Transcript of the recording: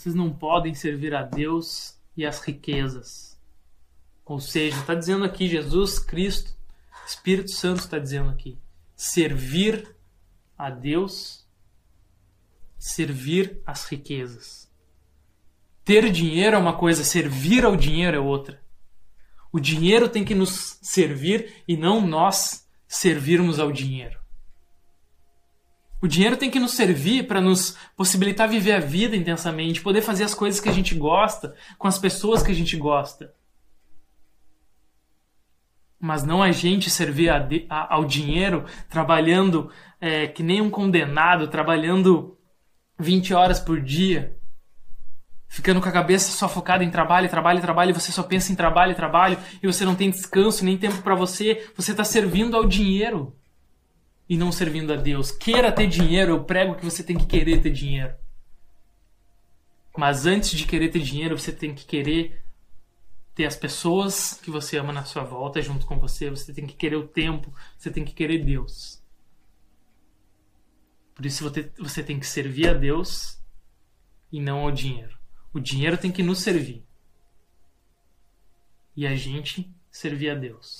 Vocês não podem servir a Deus e as riquezas. Ou seja, está dizendo aqui Jesus Cristo, Espírito Santo está dizendo aqui, servir a Deus, servir as riquezas. Ter dinheiro é uma coisa, servir ao dinheiro é outra. O dinheiro tem que nos servir e não nós servirmos ao dinheiro. O dinheiro tem que nos servir para nos possibilitar viver a vida intensamente, poder fazer as coisas que a gente gosta, com as pessoas que a gente gosta. Mas não a gente servir a, a, ao dinheiro trabalhando é, que nem um condenado, trabalhando 20 horas por dia, ficando com a cabeça só focada em trabalho, trabalho, trabalho, e você só pensa em trabalho, trabalho, e você não tem descanso, nem tempo para você, você está servindo ao dinheiro e não servindo a Deus. Queira ter dinheiro, eu prego que você tem que querer ter dinheiro. Mas antes de querer ter dinheiro, você tem que querer ter as pessoas que você ama na sua volta junto com você, você tem que querer o tempo, você tem que querer Deus. Por isso você, tem que servir a Deus e não ao dinheiro. O dinheiro tem que nos servir. E a gente servir a Deus.